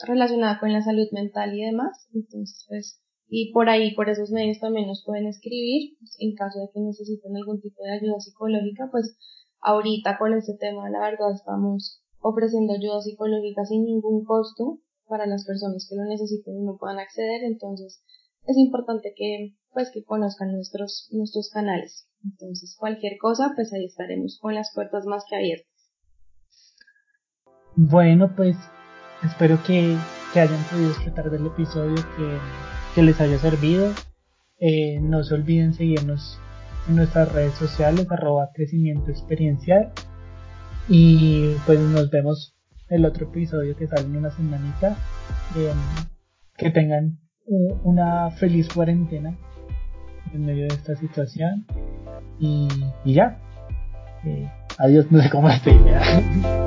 relacionado con la salud mental y demás. Entonces, pues, y por ahí, por esos medios también nos pueden escribir. En caso de que necesiten algún tipo de ayuda psicológica, pues ahorita con este tema, la verdad, estamos ofreciendo ayuda psicológica sin ningún costo para las personas que lo necesiten y no puedan acceder. Entonces, es importante que, pues, que conozcan nuestros, nuestros canales. Entonces, cualquier cosa, pues ahí estaremos con las puertas más que abiertas. Bueno, pues, espero que, hayan podido disfrutar del episodio, que, les haya servido. Eh, no se olviden seguirnos en nuestras redes sociales, arroba crecimiento experiencial. Y pues nos vemos el otro episodio que sale en una semanita. Em, que tengan una feliz cuarentena en medio de esta situación. Y, ya. Eh, adiós, no sé cómo estoy. <laughs>